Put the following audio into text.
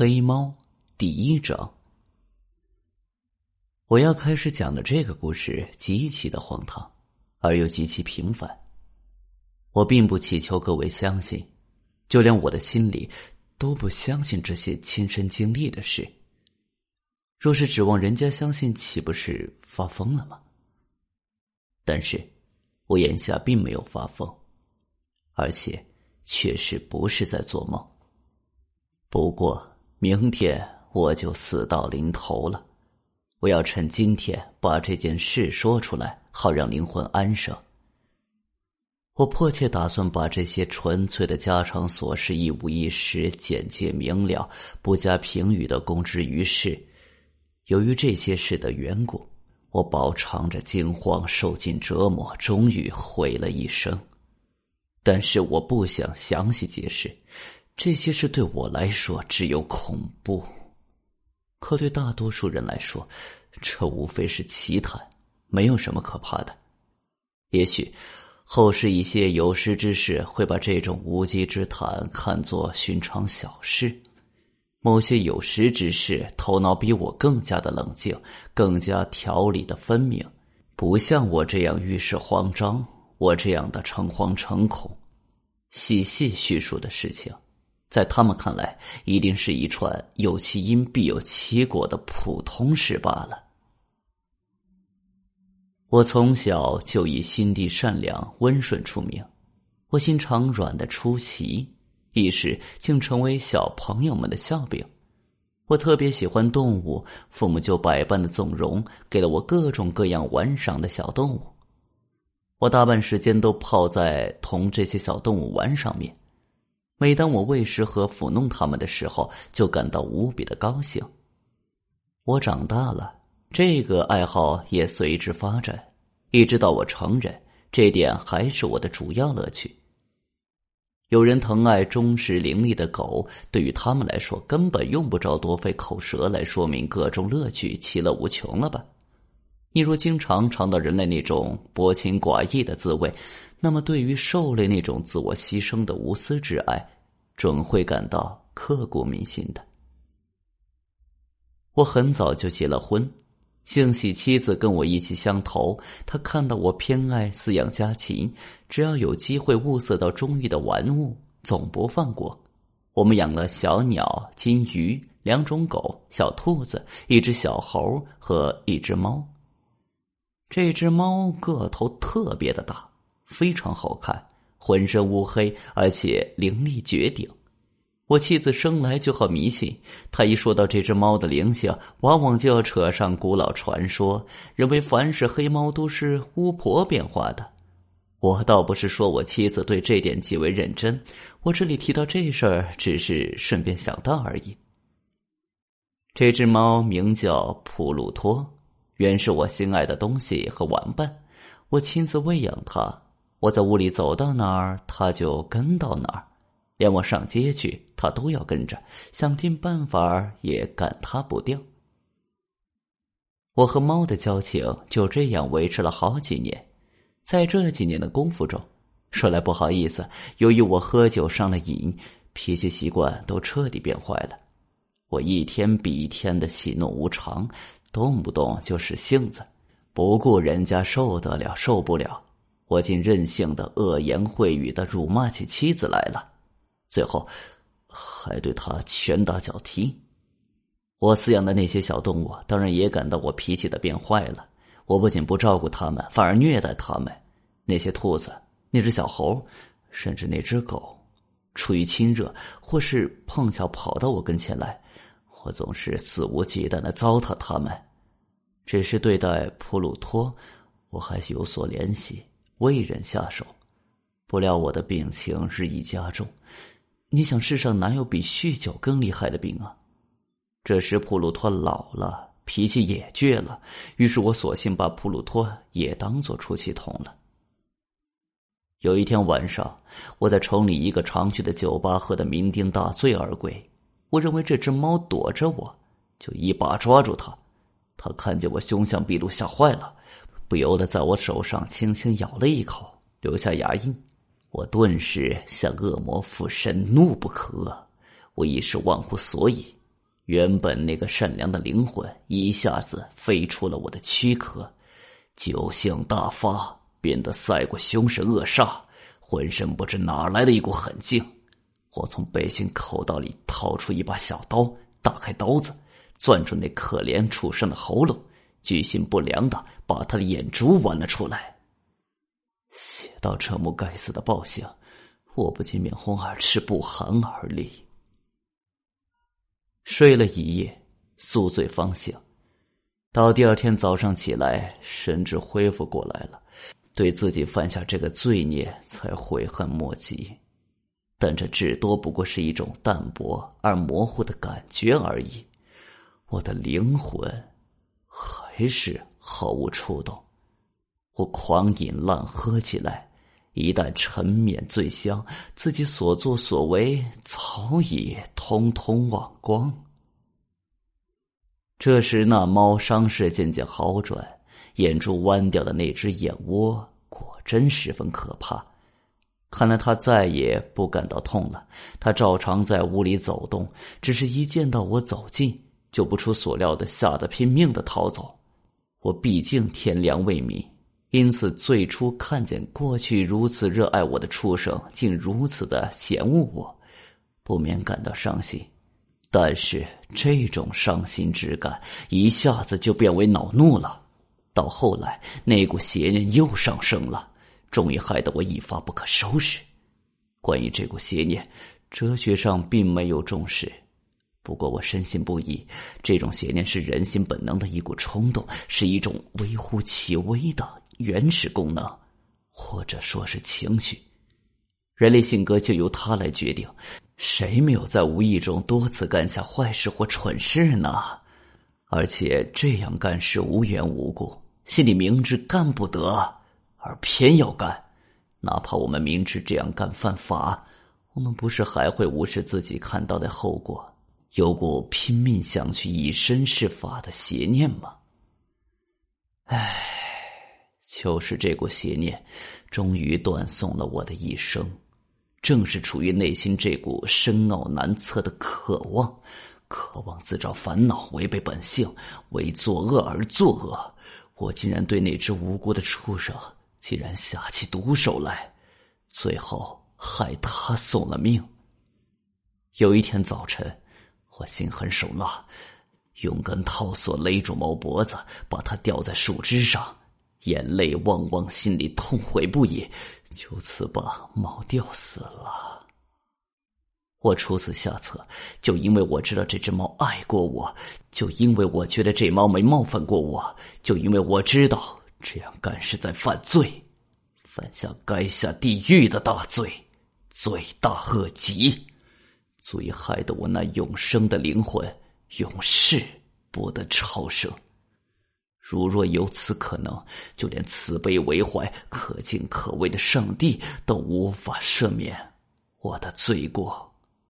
黑猫第一章，我要开始讲的这个故事极其的荒唐，而又极其平凡。我并不祈求各位相信，就连我的心里都不相信这些亲身经历的事。若是指望人家相信，岂不是发疯了吗？但是，我眼下并没有发疯，而且确实不是在做梦。不过。明天我就死到临头了，我要趁今天把这件事说出来，好让灵魂安生。我迫切打算把这些纯粹的家常琐事一五一十、简洁明了、不加评语的公之于世。由于这些事的缘故，我饱尝着惊慌，受尽折磨，终于毁了一生。但是我不想详细解释。这些事对我来说只有恐怖，可对大多数人来说，这无非是奇谈，没有什么可怕的。也许后世一些有识之士会把这种无稽之谈看作寻常小事，某些有识之士头脑比我更加的冷静，更加条理的分明，不像我这样遇事慌张，我这样的诚惶诚恐，细细叙述的事情。在他们看来，一定是一串有其因必有其果的普通事罢了。我从小就以心地善良、温顺出名，我心肠软的出奇，一时竟成为小朋友们的笑柄。我特别喜欢动物，父母就百般的纵容，给了我各种各样玩赏的小动物。我大半时间都泡在同这些小动物玩上面。每当我喂食和抚弄他们的时候，就感到无比的高兴。我长大了，这个爱好也随之发展，一直到我成人，这点还是我的主要乐趣。有人疼爱忠实伶俐的狗，对于他们来说，根本用不着多费口舌来说明各种乐趣，其乐无穷了吧？你若经常尝到人类那种薄情寡义的滋味。那么，对于兽类那种自我牺牲的无私之爱，准会感到刻骨铭心的。我很早就结了婚，幸喜妻子跟我意气相投。她看到我偏爱饲养家禽，只要有机会物色到中意的玩物，总不放过。我们养了小鸟、金鱼、两种狗、小兔子、一只小猴和一只猫。这只猫个头特别的大。非常好看，浑身乌黑，而且灵力绝顶。我妻子生来就好迷信，她一说到这只猫的灵性，往往就要扯上古老传说，认为凡是黑猫都是巫婆变化的。我倒不是说我妻子对这点极为认真，我这里提到这事儿，只是顺便想到而已。这只猫名叫普鲁托，原是我心爱的东西和玩伴，我亲自喂养它。我在屋里走到哪儿，它就跟到哪儿，连我上街去，它都要跟着，想尽办法也赶它不掉。我和猫的交情就这样维持了好几年，在这几年的功夫中，说来不好意思，由于我喝酒上了瘾，脾气习惯都彻底变坏了，我一天比一天的喜怒无常，动不动就使性子，不顾人家受得了受不了。我竟任性的恶言秽语的辱骂起妻子来了，最后还对他拳打脚踢。我饲养的那些小动物当然也感到我脾气的变坏了。我不仅不照顾他们，反而虐待他们。那些兔子、那只小猴，甚至那只狗，出于亲热或是碰巧跑到我跟前来，我总是肆无忌惮的糟蹋他们。只是对待普鲁托，我还是有所怜惜。未忍下手，不料我的病情日益加重。你想，世上哪有比酗酒更厉害的病啊？这时普鲁托老了，脾气也倔了，于是我索性把普鲁托也当做出气筒了。有一天晚上，我在城里一个常去的酒吧喝得酩酊大醉而归。我认为这只猫躲着我，就一把抓住它。它看见我凶相毕露，吓坏了。不由得在我手上轻轻咬了一口，留下牙印。我顿时像恶魔附身，怒不可遏。我一时忘乎所以，原本那个善良的灵魂一下子飞出了我的躯壳，酒性大发，变得赛过凶神恶煞，浑身不知哪来的一股狠劲。我从背心口袋里掏出一把小刀，打开刀子，攥住那可怜畜生的喉咙，居心不良的把他的眼珠剜了出来。写到这幕该死的暴行，我不禁面红耳赤，不寒而栗。睡了一夜，宿醉方醒，到第二天早上起来，神志恢复过来了，对自己犯下这个罪孽才悔恨莫及。但这至多不过是一种淡薄而模糊的感觉而已，我的灵魂还是毫无触动。我狂饮滥喝起来，一旦沉湎醉香，自己所作所为早已通通忘光。这时，那猫伤势渐渐好转，眼珠弯掉的那只眼窝果真十分可怕。看来他再也不感到痛了。他照常在屋里走动，只是一见到我走近，就不出所料的吓得拼命的逃走。我毕竟天良未泯，因此最初看见过去如此热爱我的畜生竟如此的嫌恶我，不免感到伤心。但是这种伤心之感一下子就变为恼怒了。到后来，那股邪念又上升了，终于害得我一发不可收拾。关于这股邪念，哲学上并没有重视，不过我深信不疑，这种邪念是人心本能的一股冲动，是一种微乎其微的原始功能，或者说是情绪。人类性格就由它来决定。谁没有在无意中多次干下坏事或蠢事呢？而且这样干是无缘无故，心里明知干不得，而偏要干。哪怕我们明知这样干犯法，我们不是还会无视自己看到的后果，有股拼命想去以身试法的邪念吗？唉，就是这股邪念，终于断送了我的一生。正是处于内心这股深奥难测的渴望，渴望自找烦恼，违背本性，为作恶而作恶。我竟然对那只无辜的畜生，竟然下起毒手来，最后害他送了命。有一天早晨，我心狠手辣，用根套索勒住猫脖子，把它吊在树枝上。眼泪汪汪，心里痛悔不已，就此把猫吊死了。我出此下策，就因为我知道这只猫爱过我，就因为我觉得这猫没冒犯过我，就因为我知道这样干是在犯罪，犯下该下地狱的大罪，罪大恶极，足以害得我那永生的灵魂永世不得超生。如若有此可能，就连慈悲为怀、可敬可畏的上帝都无法赦免我的罪过。